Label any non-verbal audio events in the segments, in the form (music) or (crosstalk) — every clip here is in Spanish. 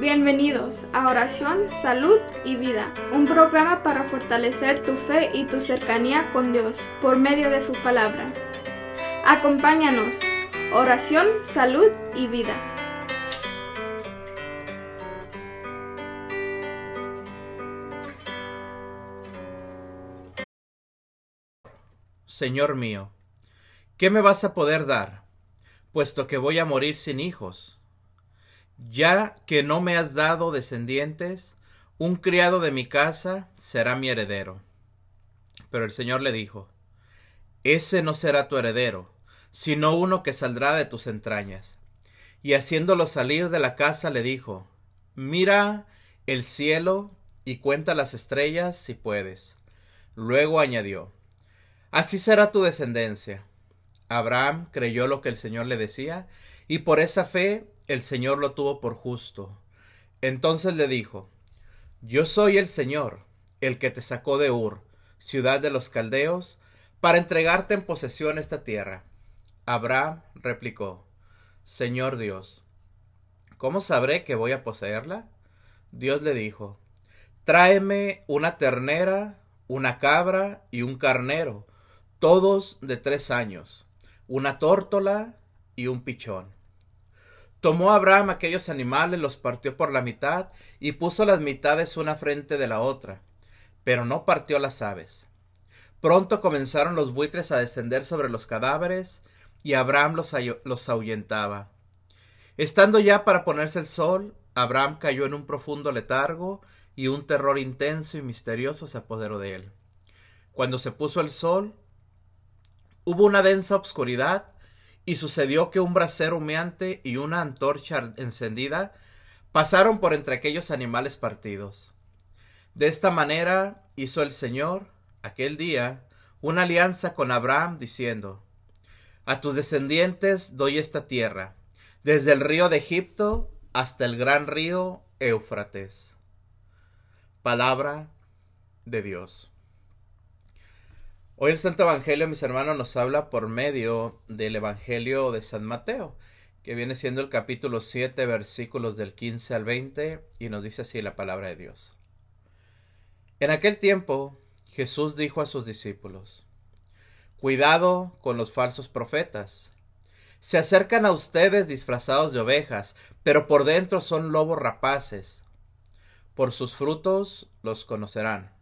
Bienvenidos a Oración, Salud y Vida, un programa para fortalecer tu fe y tu cercanía con Dios por medio de su palabra. Acompáñanos, oración, salud y vida. Señor mío, ¿qué me vas a poder dar, puesto que voy a morir sin hijos? Ya que no me has dado descendientes, un criado de mi casa será mi heredero. Pero el Señor le dijo, Ese no será tu heredero, sino uno que saldrá de tus entrañas. Y haciéndolo salir de la casa le dijo, Mira el cielo y cuenta las estrellas si puedes. Luego añadió, Así será tu descendencia. Abraham creyó lo que el Señor le decía, y por esa fe el Señor lo tuvo por justo. Entonces le dijo, Yo soy el Señor, el que te sacó de Ur, ciudad de los caldeos, para entregarte en posesión esta tierra. Abraham replicó, Señor Dios, ¿cómo sabré que voy a poseerla? Dios le dijo, Tráeme una ternera, una cabra y un carnero, todos de tres años, una tórtola y un pichón. Tomó Abraham aquellos animales, los partió por la mitad y puso las mitades una frente de la otra, pero no partió las aves. Pronto comenzaron los buitres a descender sobre los cadáveres y Abraham los, los ahuyentaba. Estando ya para ponerse el sol, Abraham cayó en un profundo letargo y un terror intenso y misterioso se apoderó de él. Cuando se puso el sol, Hubo una densa obscuridad y sucedió que un brasero humeante y una antorcha encendida pasaron por entre aquellos animales partidos. De esta manera hizo el Señor, aquel día, una alianza con Abraham, diciendo, A tus descendientes doy esta tierra, desde el río de Egipto hasta el gran río Éufrates. Palabra de Dios. Hoy el Santo Evangelio, mis hermanos, nos habla por medio del Evangelio de San Mateo, que viene siendo el capítulo 7, versículos del 15 al 20, y nos dice así la palabra de Dios. En aquel tiempo, Jesús dijo a sus discípulos, Cuidado con los falsos profetas. Se acercan a ustedes disfrazados de ovejas, pero por dentro son lobos rapaces. Por sus frutos los conocerán.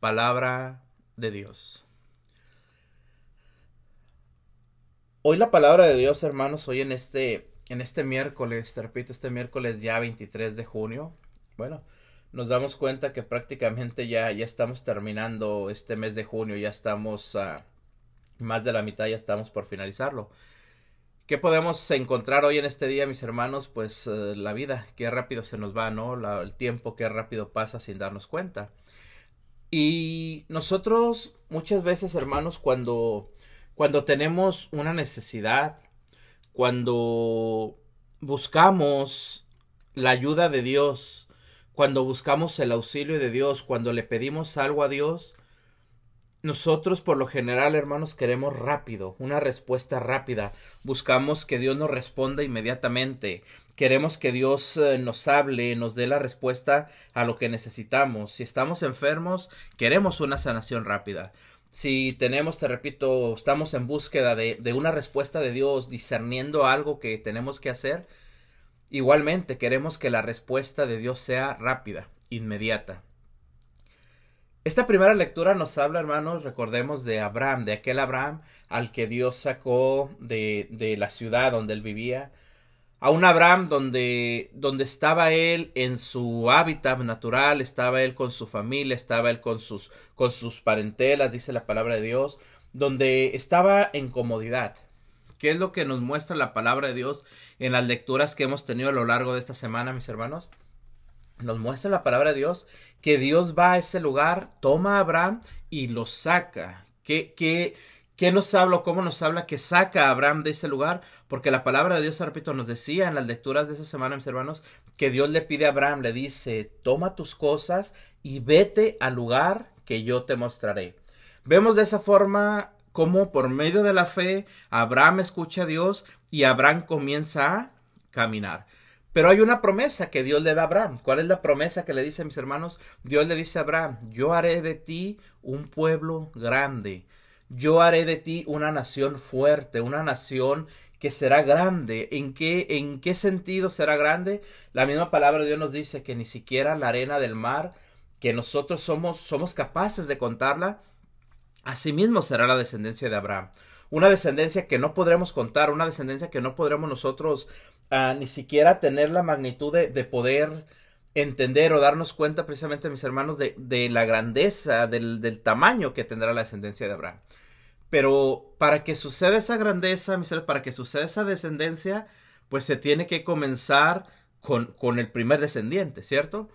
Palabra de Dios. Hoy la palabra de Dios, hermanos, hoy en este, en este miércoles, te repito, este miércoles ya 23 de junio, bueno, nos damos cuenta que prácticamente ya, ya estamos terminando este mes de junio, ya estamos más de la mitad, ya estamos por finalizarlo. ¿Qué podemos encontrar hoy en este día, mis hermanos? Pues eh, la vida, qué rápido se nos va, ¿no? el tiempo, qué rápido pasa sin darnos cuenta. Y nosotros muchas veces, hermanos, cuando, cuando tenemos una necesidad, cuando buscamos la ayuda de Dios, cuando buscamos el auxilio de Dios, cuando le pedimos algo a Dios, nosotros por lo general, hermanos, queremos rápido, una respuesta rápida. Buscamos que Dios nos responda inmediatamente. Queremos que Dios eh, nos hable, nos dé la respuesta a lo que necesitamos. Si estamos enfermos, queremos una sanación rápida. Si tenemos, te repito, estamos en búsqueda de, de una respuesta de Dios, discerniendo algo que tenemos que hacer, igualmente queremos que la respuesta de Dios sea rápida, inmediata. Esta primera lectura nos habla, hermanos, recordemos de Abraham, de aquel Abraham al que Dios sacó de, de la ciudad donde él vivía, a un Abraham donde, donde estaba él en su hábitat natural, estaba él con su familia, estaba él con sus, con sus parentelas, dice la palabra de Dios, donde estaba en comodidad, ¿Qué es lo que nos muestra la palabra de Dios en las lecturas que hemos tenido a lo largo de esta semana, mis hermanos? Nos muestra la palabra de Dios que Dios va a ese lugar, toma a Abraham y lo saca. ¿Qué, qué, qué nos habla o cómo nos habla que saca a Abraham de ese lugar? Porque la palabra de Dios, repito, nos decía en las lecturas de esa semana, mis hermanos, que Dios le pide a Abraham, le dice, toma tus cosas y vete al lugar que yo te mostraré. Vemos de esa forma cómo por medio de la fe Abraham escucha a Dios y Abraham comienza a caminar. Pero hay una promesa que Dios le da a Abraham. ¿Cuál es la promesa que le dice a mis hermanos? Dios le dice a Abraham, yo haré de ti un pueblo grande. Yo haré de ti una nación fuerte, una nación que será grande. ¿En qué, ¿En qué sentido será grande? La misma palabra de Dios nos dice que ni siquiera la arena del mar, que nosotros somos, somos capaces de contarla, Asimismo será la descendencia de Abraham. Una descendencia que no podremos contar, una descendencia que no podremos nosotros ah, ni siquiera tener la magnitud de, poder entender o darnos cuenta precisamente, mis hermanos, de, la grandeza, del, tamaño que tendrá la descendencia de Abraham. Pero para que suceda esa grandeza, mis hermanos, para que suceda esa descendencia, pues se tiene que comenzar con, con el primer descendiente, ¿cierto?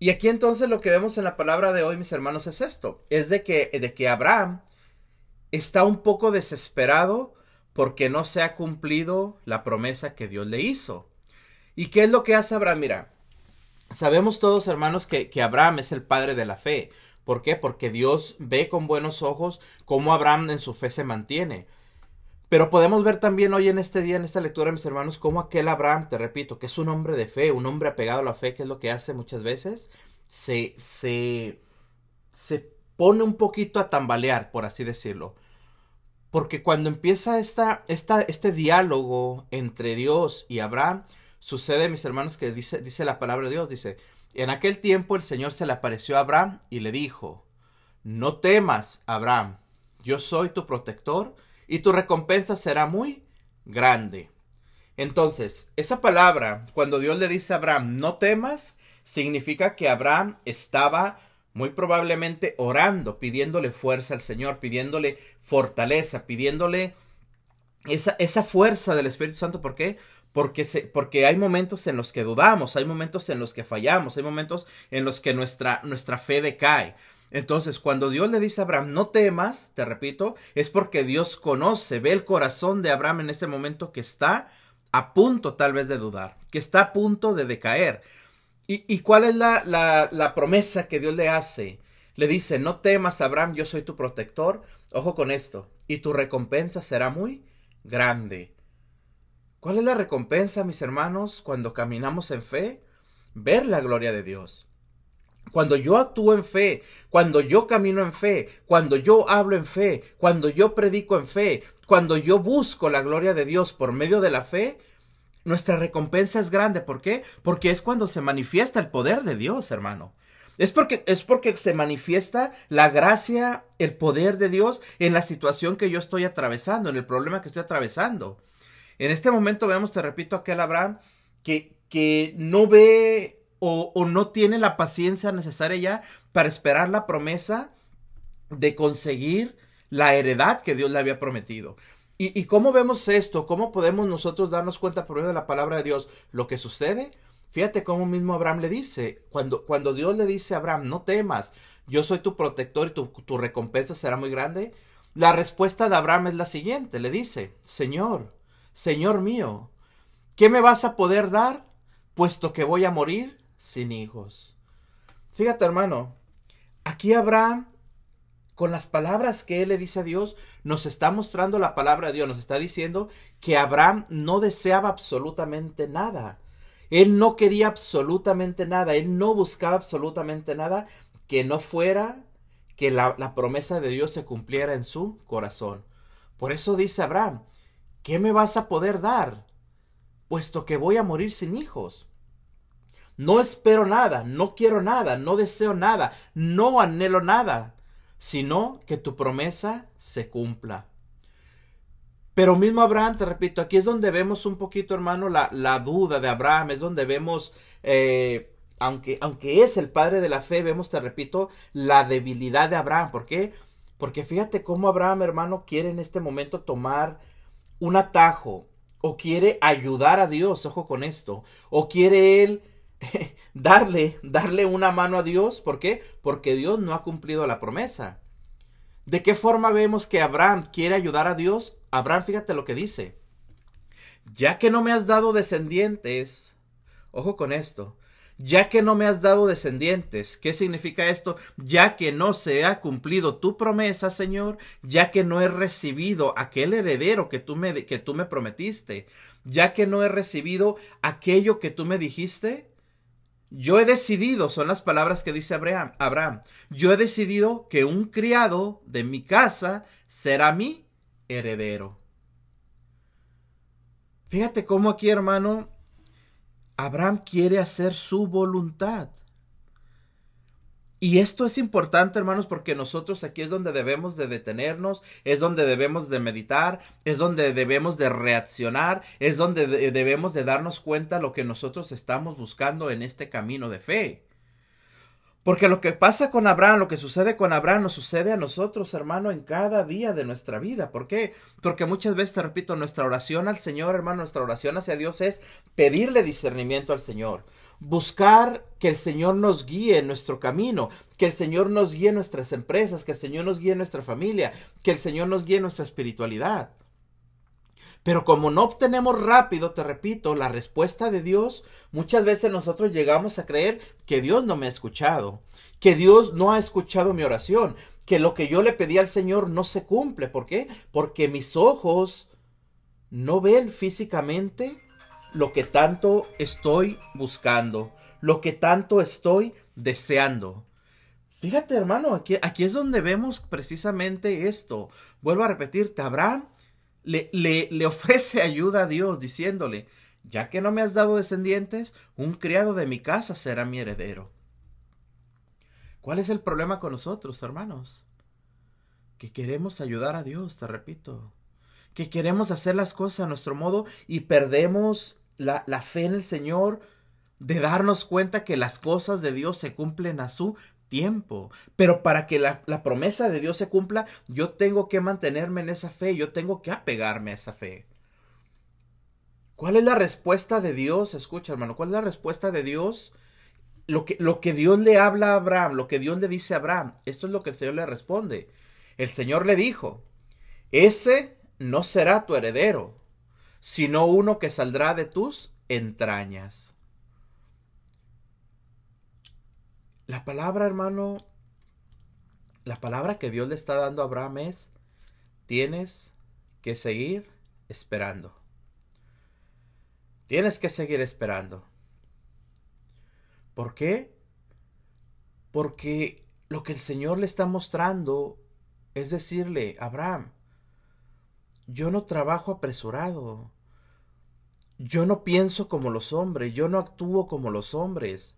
Y aquí entonces lo que vemos en la palabra de hoy, mis hermanos, es esto. Es de que, de que Abraham está un poco desesperado porque no se ha cumplido la promesa que Dios le hizo. ¿Y qué es lo que hace Abraham? Mira, sabemos todos, hermanos, que, que Abraham es el padre de la fe. ¿Por qué? Porque Dios ve con buenos ojos cómo Abraham en su fe se mantiene. Pero podemos ver también hoy en este día, en esta lectura, mis hermanos, cómo aquel Abraham, te repito, que es un hombre de fe, un hombre apegado a la fe, que es lo que hace muchas veces, se, se, se pone un poquito a tambalear, por así decirlo. Porque cuando empieza esta, esta, este diálogo entre Dios y Abraham, sucede, mis hermanos, que dice, dice la palabra de Dios, dice, en aquel tiempo el Señor se le apareció a Abraham y le dijo, no temas, Abraham, yo soy tu protector, y tu recompensa será muy grande. Entonces, esa palabra, cuando Dios le dice a Abraham, no temas, significa que Abraham estaba muy probablemente orando, pidiéndole fuerza al Señor, pidiéndole fortaleza, pidiéndole esa, esa fuerza del Espíritu Santo. ¿Por qué? Porque, se, porque hay momentos en los que dudamos, hay momentos en los que fallamos, hay momentos en los que nuestra, nuestra fe decae. Entonces, cuando Dios le dice a Abraham, no temas, te repito, es porque Dios conoce, ve el corazón de Abraham en ese momento que está a punto tal vez de dudar, que está a punto de decaer. ¿Y, cuál es la, la, la promesa que Dios le hace? Le dice, no temas, Abraham, yo soy tu protector. Ojo con esto, y tu recompensa será muy grande. ¿Cuál es la recompensa, mis hermanos, cuando caminamos en fe? Ver la gloria de Dios. Cuando yo actúo en fe, cuando yo camino en fe, cuando yo hablo en fe, cuando yo predico en fe, cuando yo busco la gloria de Dios por medio de la fe, nuestra recompensa es grande. ¿Por qué? Porque es cuando se manifiesta el poder de Dios, hermano. Es porque, es porque se manifiesta la gracia, el poder de Dios en la situación que yo estoy atravesando, en el problema que estoy atravesando. En este momento vemos, te repito, aquel Abraham que, que no ve o, no tiene la paciencia necesaria ya para esperar la promesa de conseguir la heredad que Dios le había prometido. ¿Y, cómo vemos esto? ¿Cómo podemos nosotros darnos cuenta por medio de la palabra de Dios lo que sucede? Fíjate cómo mismo Abraham le dice, cuando, cuando Dios le dice a Abraham, no temas, yo soy tu protector y tu, tu recompensa será muy grande, la respuesta de Abraham es la siguiente, le dice, Señor, Señor mío, ¿qué me vas a poder dar, puesto que voy a morir? sin hijos. Fíjate, hermano, aquí Abraham, con las palabras que él le dice a Dios, nos está mostrando la palabra de Dios, nos está diciendo que Abraham no deseaba absolutamente nada. Él no quería absolutamente nada, él no buscaba absolutamente nada que no fuera que la, promesa de Dios se cumpliera en su corazón. Por eso dice Abraham, ¿qué me vas a poder dar? Puesto que voy a morir sin hijos. No espero nada, no quiero nada, no deseo nada, no anhelo nada, sino que tu promesa se cumpla. Pero mismo Abraham, te repito, aquí es donde vemos un poquito, hermano, la, la duda de Abraham, es donde vemos, eh, aunque, aunque es el padre de la fe, vemos, te repito, la debilidad de Abraham. ¿Por qué? Porque fíjate cómo Abraham, hermano, quiere en este momento tomar un atajo o quiere ayudar a Dios, ojo con esto, o quiere él (laughs) darle, darle una mano a Dios, ¿por qué? Porque Dios no ha cumplido la promesa. ¿De qué forma vemos que Abraham quiere ayudar a Dios? Abraham, fíjate lo que dice. Ya que no me has dado descendientes, ojo con esto, ya que no me has dado descendientes. ¿Qué significa esto? Ya que no se ha cumplido tu promesa, Señor, ya que no he recibido aquel heredero que tú me, que tú me prometiste, ya que no he recibido aquello que tú me dijiste, yo he decidido, son las palabras que dice Abraham, Abraham, yo he decidido que un criado de mi casa será mi heredero. Fíjate cómo aquí, hermano, Abraham quiere hacer su voluntad. Y esto es importante, hermanos, porque nosotros aquí es donde debemos de detenernos, es donde debemos de meditar, es donde debemos de reaccionar, es donde debemos de darnos cuenta lo que nosotros estamos buscando en este camino de fe. Porque lo que pasa con Abraham, lo que sucede con Abraham, nos sucede a nosotros, hermano, en cada día de nuestra vida. ¿Por qué? Porque muchas veces, te repito, nuestra oración al Señor, hermano, nuestra oración hacia Dios es pedirle discernimiento al Señor. Buscar que el Señor nos guíe en nuestro camino, que el Señor nos guíe en nuestras empresas, que el Señor nos guíe en nuestra familia, que el Señor nos guíe en nuestra espiritualidad. Pero como no obtenemos rápido, te repito, la respuesta de Dios, muchas veces nosotros llegamos a creer que Dios no me ha escuchado, que Dios no ha escuchado mi oración, que lo que yo le pedí al Señor no se cumple. ¿Por qué? Porque mis ojos no ven físicamente lo que tanto estoy buscando, lo que tanto estoy deseando. Fíjate, hermano, aquí, aquí es donde vemos precisamente esto. Vuelvo a repetirte, Abraham le, le, ofrece ayuda a Dios diciéndole, ya que no me has dado descendientes, un criado de mi casa será mi heredero. ¿Cuál es el problema con nosotros, hermanos? Que queremos ayudar a Dios, te repito. Que queremos hacer las cosas a nuestro modo y perdemos la, la fe en el Señor de darnos cuenta que las cosas de Dios se cumplen a su tiempo. Pero para que la, promesa de Dios se cumpla, yo tengo que mantenerme en esa fe, yo tengo que apegarme a esa fe. ¿Cuál es la respuesta de Dios? Escucha, hermano, ¿cuál es la respuesta de Dios? Lo que, lo que Dios le habla a Abraham, lo que Dios le dice a Abraham, esto es lo que el Señor le responde. El Señor le dijo, ese no será tu heredero, sino uno que saldrá de tus entrañas. La palabra, hermano, la palabra que Dios le está dando a Abraham es, tienes que seguir esperando. Tienes que seguir esperando. ¿Por qué? Porque lo que el Señor le está mostrando es decirle, Abraham, yo no trabajo apresurado. Yo no pienso como los hombres, yo no actúo como los hombres.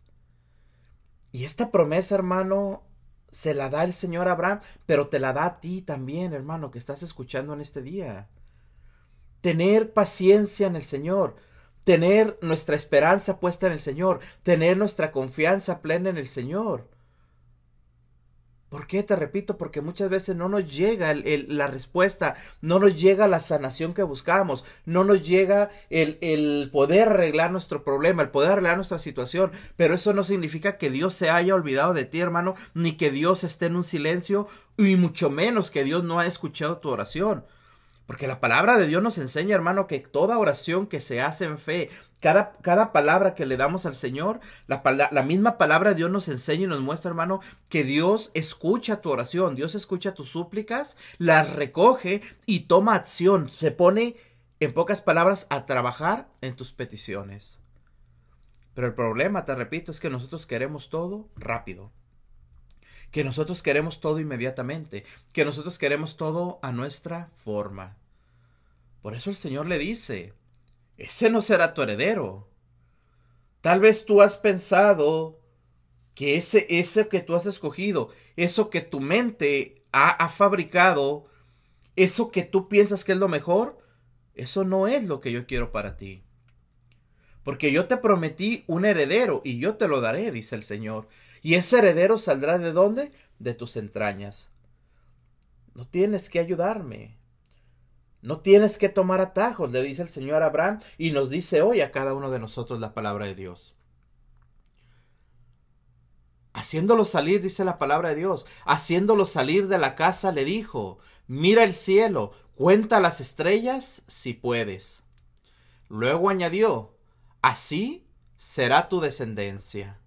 Y esta promesa, hermano, se la da el Señor Abraham, pero te la da a ti también, hermano, que estás escuchando en este día. Tener paciencia en el Señor, tener nuestra esperanza puesta en el Señor, tener nuestra confianza plena en el Señor. ¿Por qué? Te repito, porque muchas veces no nos llega la respuesta, no nos llega la sanación que buscamos, no nos llega el, el, poder arreglar nuestro problema, el poder arreglar nuestra situación, pero eso no significa que Dios se haya olvidado de ti, hermano, ni que Dios esté en un silencio, y mucho menos que Dios no ha escuchado tu oración. Porque la palabra de Dios nos enseña, hermano, que toda oración que se hace en fe, cada, cada palabra que le damos al Señor, la, la, misma palabra de Dios nos enseña y nos muestra, hermano, que Dios escucha tu oración, Dios escucha tus súplicas, las recoge y toma acción, se pone, en pocas palabras, a trabajar en tus peticiones. Pero el problema, te repito, es que nosotros queremos todo rápido que nosotros queremos todo inmediatamente, que nosotros queremos todo a nuestra forma. Por eso el Señor le dice, ese no será tu heredero. Tal vez tú has pensado que ese, ese que tú has escogido, eso que tu mente ha, ha fabricado, eso que tú piensas que es lo mejor, eso no es lo que yo quiero para ti. Porque yo te prometí un heredero y yo te lo daré, dice el Señor. Y ese heredero saldrá de dónde? De tus entrañas. No tienes que ayudarme. No tienes que tomar atajos, le dice el Señor a Abraham y nos dice hoy a cada uno de nosotros la palabra de Dios. Haciéndolo salir, dice la palabra de Dios, haciéndolo salir de la casa le dijo, mira el cielo, cuenta las estrellas si puedes. Luego añadió, así será tu descendencia.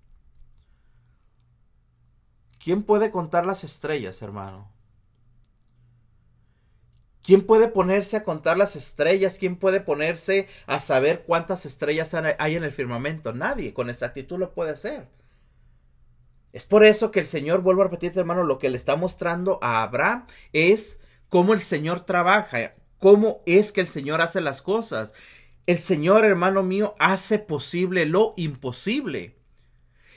¿Quién puede contar las estrellas, hermano? ¿Quién puede ponerse a contar las estrellas? ¿Quién puede ponerse a saber cuántas estrellas hay en el firmamento? Nadie con exactitud lo puede hacer. Es por eso que el Señor, vuelvo a repetirte hermano, lo que le está mostrando a Abraham es cómo el Señor trabaja, cómo es que el Señor hace las cosas. El Señor, hermano mío, hace posible lo imposible.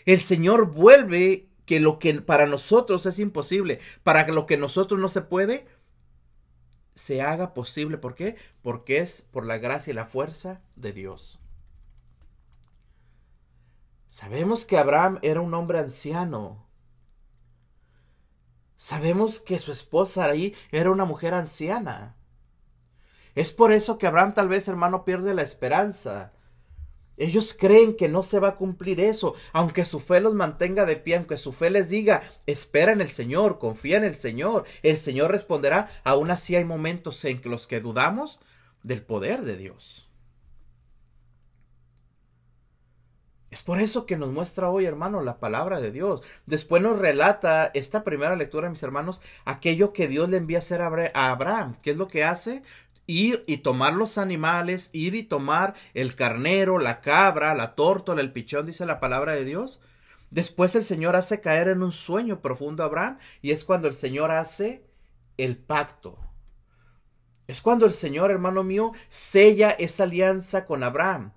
El Señor vuelve que lo que para nosotros es imposible, para lo que nosotros no se puede, se haga posible. ¿Por qué? Porque es por la gracia y la fuerza de Dios. Sabemos que Abraham era un hombre anciano. Sabemos que su esposa ahí era una mujer anciana. Es por eso que Abraham tal vez, hermano, pierde la esperanza. Ellos creen que no se va a cumplir eso, aunque su fe los mantenga de pie, aunque su fe les diga, espera en el Señor, confía en el Señor, el Señor responderá, aún así hay momentos en los que dudamos del poder de Dios. Es por eso que nos muestra hoy, hermano, la palabra de Dios. Después nos relata esta primera lectura, mis hermanos, aquello que Dios le envía a hacer a Abraham. ¿Qué es lo que hace? Ir y tomar los animales, ir y tomar el carnero, la cabra, la tórtola, el pichón, dice la palabra de Dios. Después el Señor hace caer en un sueño profundo a Abraham y es cuando el Señor hace el pacto. Es cuando el Señor, hermano mío, sella esa alianza con Abraham.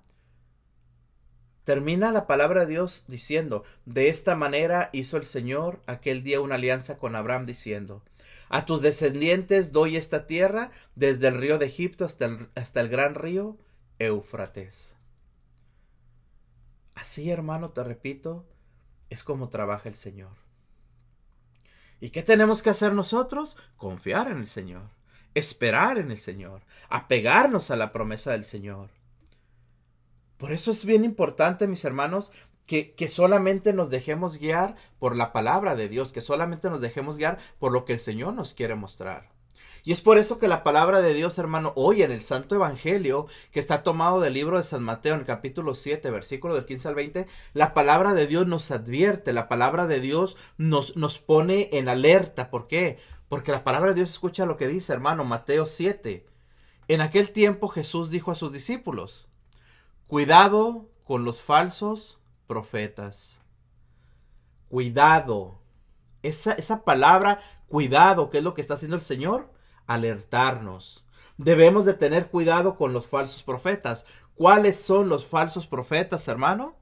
Termina la palabra de Dios diciendo, de esta manera hizo el Señor aquel día una alianza con Abraham diciendo, a tus descendientes doy esta tierra desde el río de Egipto hasta el, hasta el gran río Éufrates. Así, hermano, te repito, es como trabaja el Señor. ¿Y qué tenemos que hacer nosotros? Confiar en el Señor, esperar en el Señor, apegarnos a la promesa del Señor. Por eso es bien importante, mis hermanos, que, solamente nos dejemos guiar por la palabra de Dios, que solamente nos dejemos guiar por lo que el Señor nos quiere mostrar. Y es por eso que la palabra de Dios, hermano, hoy en el Santo Evangelio, que está tomado del libro de San Mateo, en el capítulo 7, versículo del 15 al 20, la palabra de Dios nos advierte, la palabra de Dios nos, nos pone en alerta. ¿Por qué? Porque la palabra de Dios escucha lo que dice, hermano, Mateo 7. En aquel tiempo Jesús dijo a sus discípulos, cuidado con los falsos profetas. Cuidado. Esa, esa palabra, cuidado, ¿qué es lo que está haciendo el Señor? Alertarnos. Debemos de tener cuidado con los falsos profetas. ¿Cuáles son los falsos profetas, hermano?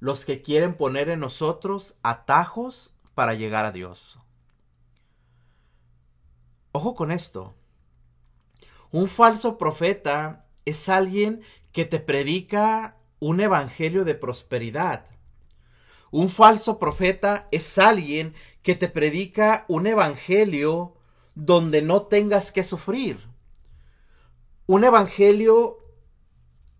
Los que quieren poner en nosotros atajos para llegar a Dios. Ojo con esto. Un falso profeta es alguien que te predica un evangelio de prosperidad. Un falso profeta es alguien que te predica un evangelio donde no tengas que sufrir. Un evangelio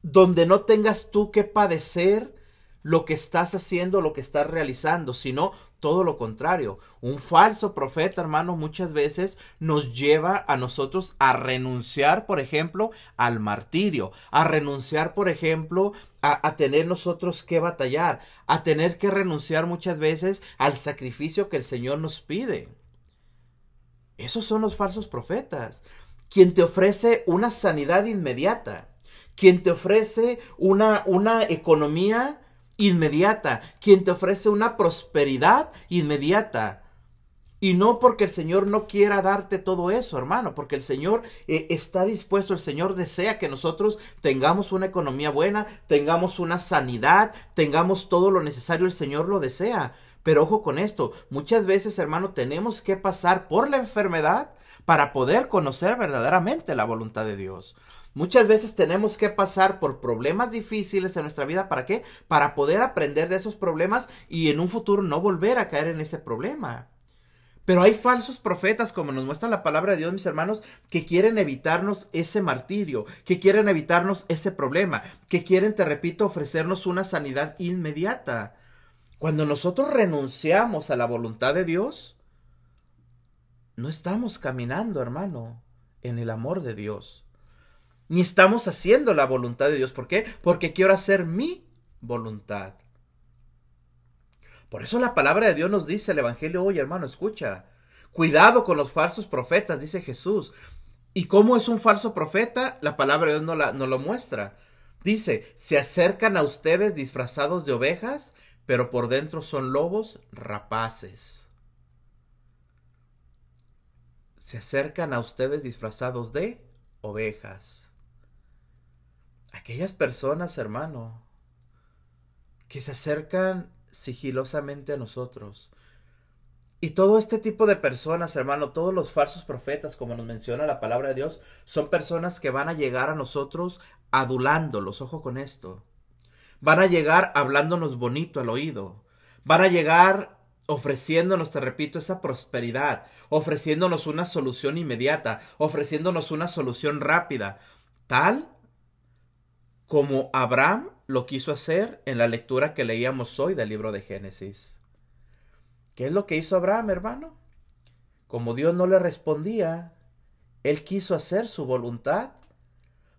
donde no tengas tú que padecer lo que estás haciendo, lo que estás realizando, sino todo lo contrario. Un falso profeta, hermano, muchas veces nos lleva a nosotros a renunciar, por ejemplo, al martirio, a renunciar, por ejemplo, a, tener nosotros que batallar, a tener que renunciar muchas veces al sacrificio que el Señor nos pide. Esos son los falsos profetas. Quien te ofrece una sanidad inmediata, quien te ofrece una, una economía inmediata, quien te ofrece una prosperidad inmediata. Y no porque el Señor no quiera darte todo eso, hermano, porque el Señor eh, está dispuesto, el Señor desea que nosotros tengamos una economía buena, tengamos una sanidad, tengamos todo lo necesario, el Señor lo desea. Pero ojo con esto, muchas veces, hermano, tenemos que pasar por la enfermedad para poder conocer verdaderamente la voluntad de Dios. Muchas veces tenemos que pasar por problemas difíciles en nuestra vida. ¿Para qué? Para poder aprender de esos problemas y en un futuro no volver a caer en ese problema. Pero hay falsos profetas, como nos muestra la palabra de Dios, mis hermanos, que quieren evitarnos ese martirio, que quieren evitarnos ese problema, que quieren, te repito, ofrecernos una sanidad inmediata. Cuando nosotros renunciamos a la voluntad de Dios, no estamos caminando, hermano, en el amor de Dios. Ni estamos haciendo la voluntad de Dios. ¿Por qué? Porque quiero hacer mi voluntad. Por eso la palabra de Dios nos dice el Evangelio hoy, hermano, escucha. Cuidado con los falsos profetas, dice Jesús. ¿Y cómo es un falso profeta? La palabra de Dios no, lo muestra. Dice, se acercan a ustedes disfrazados de ovejas, pero por dentro son lobos rapaces. Se acercan a ustedes disfrazados de ovejas. Aquellas personas, hermano, que se acercan sigilosamente a nosotros. Y todo este tipo de personas, hermano, todos los falsos profetas, como nos menciona la palabra de Dios, son personas que van a llegar a nosotros adulándolos, ojo con esto. Van a llegar hablándonos bonito al oído. Van a llegar ofreciéndonos, te repito, esa prosperidad, ofreciéndonos una solución inmediata, ofreciéndonos una solución rápida, tal como Abraham lo quiso hacer en la lectura que leíamos hoy del libro de Génesis. ¿Qué es lo que hizo Abraham, hermano? Como Dios no le respondía, él quiso hacer su voluntad,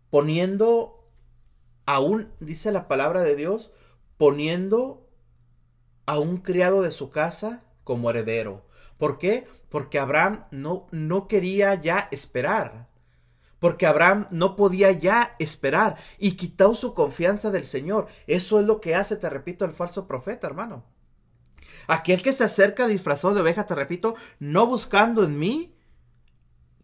poniendo aún, dice la palabra de Dios, poniendo a un criado de su casa como heredero. ¿Por qué? Porque Abraham no, no quería ya esperar porque Abraham no podía ya esperar y quitó su confianza del Señor. Eso es lo que hace, te repito, el falso profeta, hermano. Aquel que se acerca disfrazado de oveja, te repito, no buscando en mí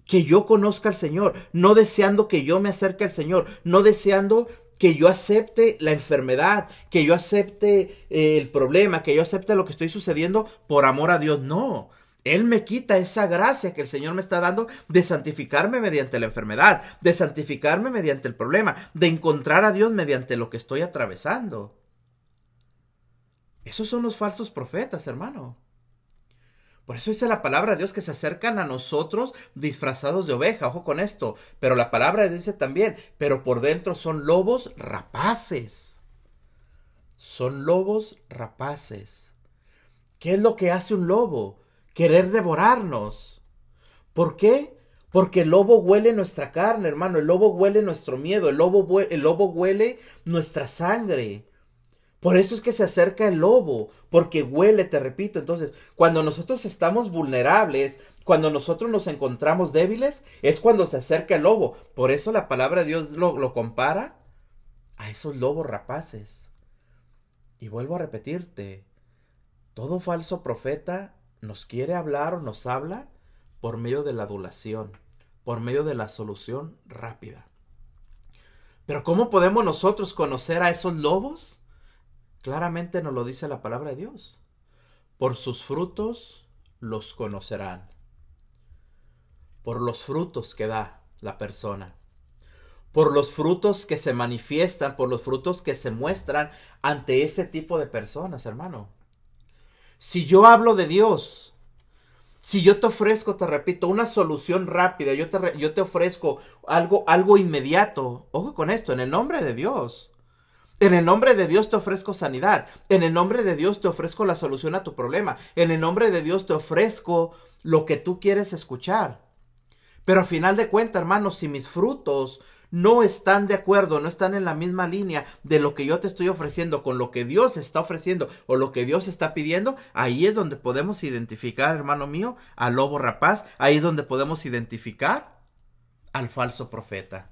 que yo conozca al Señor, no deseando que yo me acerque al Señor, no deseando que yo acepte la enfermedad, que yo acepte eh, el problema, que yo acepte lo que estoy sucediendo por amor a Dios. No, él me quita esa gracia que el Señor me está dando de santificarme mediante la enfermedad, de santificarme mediante el problema, de encontrar a Dios mediante lo que estoy atravesando. Esos son los falsos profetas, hermano. Por eso dice la palabra de Dios que se acercan a nosotros disfrazados de oveja, ojo con esto. Pero la palabra de Dios dice también, pero por dentro son lobos rapaces. Son lobos rapaces. ¿Qué es lo que hace un lobo? Querer devorarnos. ¿Por qué? Porque el lobo huele nuestra carne, hermano, el lobo huele nuestro miedo, el lobo, el lobo huele nuestra sangre. Por eso es que se acerca el lobo, porque huele, te repito. Entonces, cuando nosotros estamos vulnerables, cuando nosotros nos encontramos débiles, es cuando se acerca el lobo. Por eso la palabra de Dios lo, lo compara a esos lobos rapaces. Y vuelvo a repetirte, todo falso profeta nos quiere hablar o nos habla por medio de la adulación, por medio de la solución rápida. Pero ¿cómo podemos nosotros conocer a esos lobos? Claramente nos lo dice la palabra de Dios. Por sus frutos los conocerán. Por los frutos que da la persona. Por los frutos que se manifiestan, por los frutos que se muestran ante ese tipo de personas, hermano. Si yo hablo de Dios, si yo te ofrezco, te repito, una solución rápida, yo te, yo te ofrezco algo, algo inmediato, ojo con esto, en el nombre de Dios. En el nombre de Dios te ofrezco sanidad. En el nombre de Dios te ofrezco la solución a tu problema. En el nombre de Dios te ofrezco lo que tú quieres escuchar. Pero al final de cuentas, hermanos, si mis frutos no están de acuerdo, no están en la misma línea de lo que yo te estoy ofreciendo con lo que Dios está ofreciendo o lo que Dios está pidiendo, ahí es donde podemos identificar, hermano mío, al lobo rapaz, ahí es donde podemos identificar al falso profeta.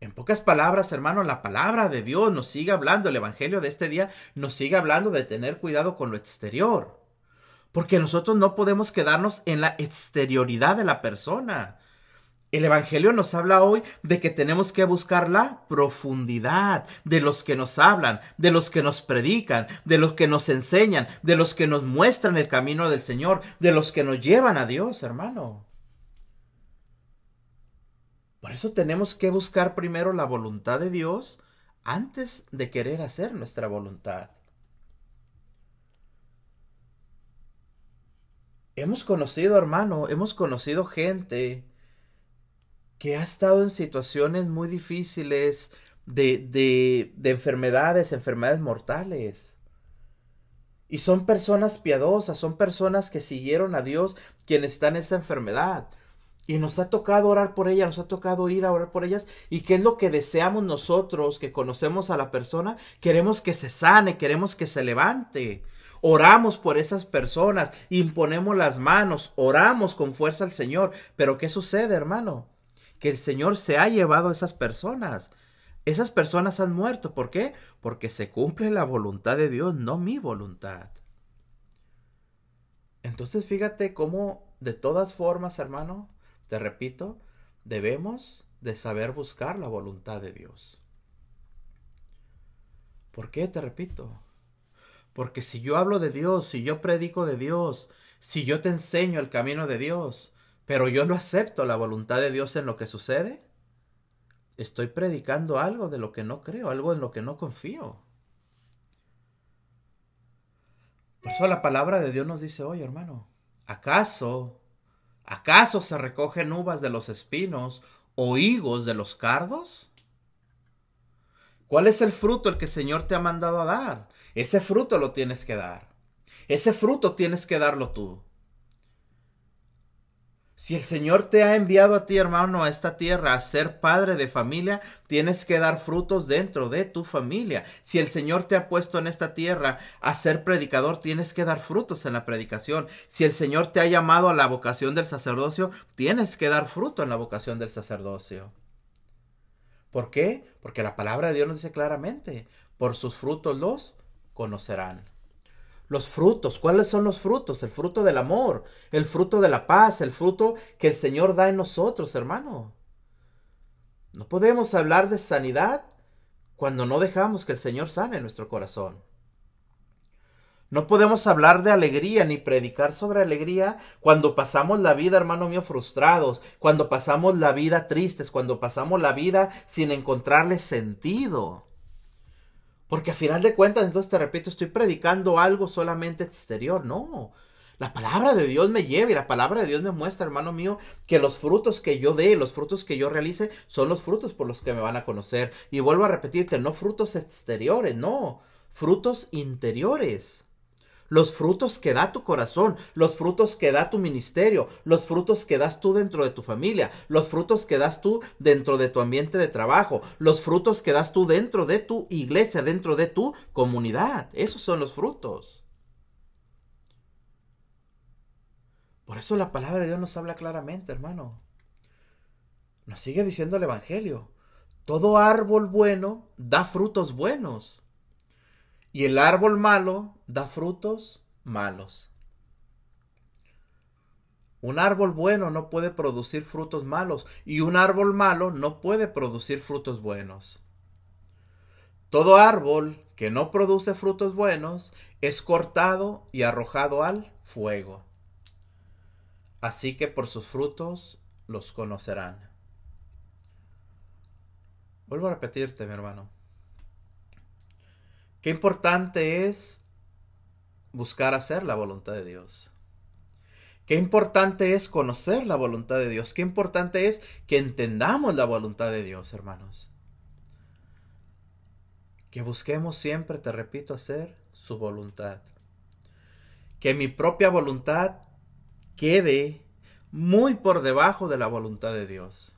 En pocas palabras, hermano, la palabra de Dios nos sigue hablando, el Evangelio de este día nos sigue hablando de tener cuidado con lo exterior. Porque nosotros no podemos quedarnos en la exterioridad de la persona. El Evangelio nos habla hoy de que tenemos que buscar la profundidad de los que nos hablan, de los que nos predican, de los que nos enseñan, de los que nos muestran el camino del Señor, de los que nos llevan a Dios, hermano. Por eso tenemos que buscar primero la voluntad de Dios antes de querer hacer nuestra voluntad. hemos conocido, hermano, hemos conocido gente que ha estado en situaciones muy difíciles de, de, de enfermedades, enfermedades mortales. Y son personas piadosas, son personas que siguieron a Dios quienes están en esa enfermedad. Y nos ha tocado orar por ellas, nos ha tocado ir a orar por ellas. ¿Y qué es lo que deseamos nosotros que conocemos a la persona? Queremos que se sane, queremos que se levante. Oramos por esas personas, imponemos las manos, oramos con fuerza al Señor. Pero ¿qué sucede, hermano? Que el Señor se ha llevado a esas personas. Esas personas han muerto. ¿Por qué? Porque se cumple la voluntad de Dios, no mi voluntad. Entonces fíjate cómo, de todas formas, hermano, te repito, debemos de saber buscar la voluntad de Dios. ¿Por qué te repito? Porque si yo hablo de Dios, si yo predico de Dios, si yo te enseño el camino de Dios, pero yo no acepto la voluntad de Dios en lo que sucede, estoy predicando algo de lo que no creo, algo en lo que no confío. Por eso la palabra de Dios nos dice hoy, hermano, ¿acaso ¿Acaso se recogen uvas de los espinos o higos de los cardos? ¿Cuál es el fruto el que el Señor te ha mandado a dar? Ese fruto lo tienes que dar. Ese fruto tienes que darlo tú. Si el Señor te ha enviado a ti, hermano, a esta tierra a ser padre de familia, tienes que dar frutos dentro de tu familia. Si el Señor te ha puesto en esta tierra a ser predicador, tienes que dar frutos en la predicación. Si el Señor te ha llamado a la vocación del sacerdocio, tienes que dar fruto en la vocación del sacerdocio. ¿Por qué? Porque la palabra de Dios nos dice claramente, por sus frutos los conocerán. Los frutos, ¿cuáles son los frutos? El fruto del amor, el fruto de la paz, el fruto que el Señor da en nosotros, hermano. No podemos hablar de sanidad cuando no dejamos que el Señor sane nuestro corazón. No podemos hablar de alegría ni predicar sobre alegría cuando pasamos la vida, hermano mío, frustrados, cuando pasamos la vida tristes, cuando pasamos la vida sin encontrarle sentido. Porque a final de cuentas, entonces te repito, estoy predicando algo solamente exterior. No. La palabra de Dios me lleva y la palabra de Dios me muestra, hermano mío, que los frutos que yo dé, los frutos que yo realice, son los frutos por los que me van a conocer. Y vuelvo a repetirte, no frutos exteriores, no, frutos interiores los frutos que da tu corazón, los frutos que da tu ministerio, los frutos que das tú dentro de tu familia, los frutos que das tú dentro de tu ambiente de trabajo, los frutos que das tú dentro de tu iglesia, dentro de tu comunidad. Esos son los frutos. Por eso la palabra de Dios nos habla claramente, hermano. Nos sigue diciendo el Evangelio. Todo árbol bueno da frutos buenos y el árbol malo da frutos malos. Un árbol bueno no puede producir frutos malos y un árbol malo no puede producir frutos buenos. Todo árbol que no produce frutos buenos es cortado y arrojado al fuego. Así que por sus frutos los conocerán. Vuelvo a repetirte, mi hermano. Qué importante es buscar hacer la voluntad de Dios. Qué importante es conocer la voluntad de Dios. Qué importante es que entendamos la voluntad de Dios, hermanos. Que busquemos siempre, te repito, hacer su voluntad. Que mi propia voluntad quede muy por debajo de la voluntad de Dios.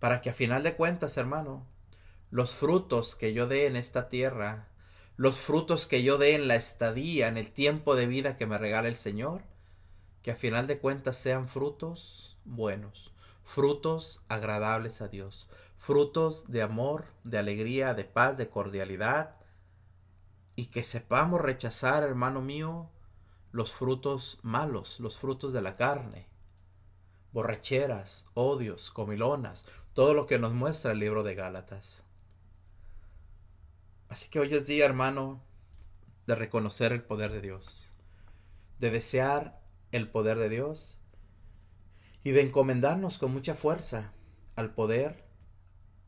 Para que a final de cuentas, hermano, los frutos que yo dé en esta tierra, los frutos que yo dé en la estadía, en el tiempo de vida que me regala el Señor, que a final de cuentas sean frutos buenos, frutos agradables a Dios, frutos de amor, de alegría, de paz, de cordialidad, y que sepamos rechazar, hermano mío, los frutos malos, los frutos de la carne, borracheras, odios, comilonas, todo lo que nos muestra el libro de Gálatas. Así que hoy es día, hermano, de reconocer el poder de Dios, de desear el poder de Dios y de encomendarnos con mucha fuerza al poder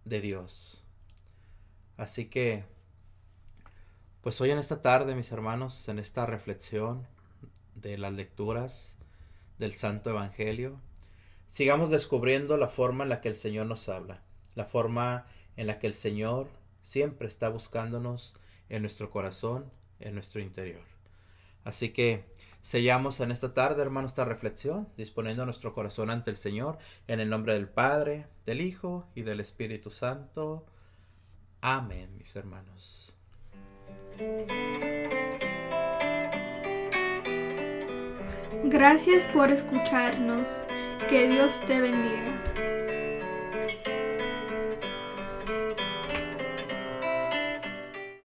de Dios. Así que, pues hoy en esta tarde, mis hermanos, en esta reflexión de las lecturas del Santo Evangelio, sigamos descubriendo la forma en la que el Señor nos habla, la forma en la que el Señor siempre está buscándonos en nuestro corazón, en nuestro interior. Así que sellamos en esta tarde, hermano, esta reflexión, disponiendo nuestro corazón ante el Señor, en el nombre del Padre, del Hijo y del Espíritu Santo. Amén, mis hermanos. Gracias por escucharnos. Que Dios te bendiga.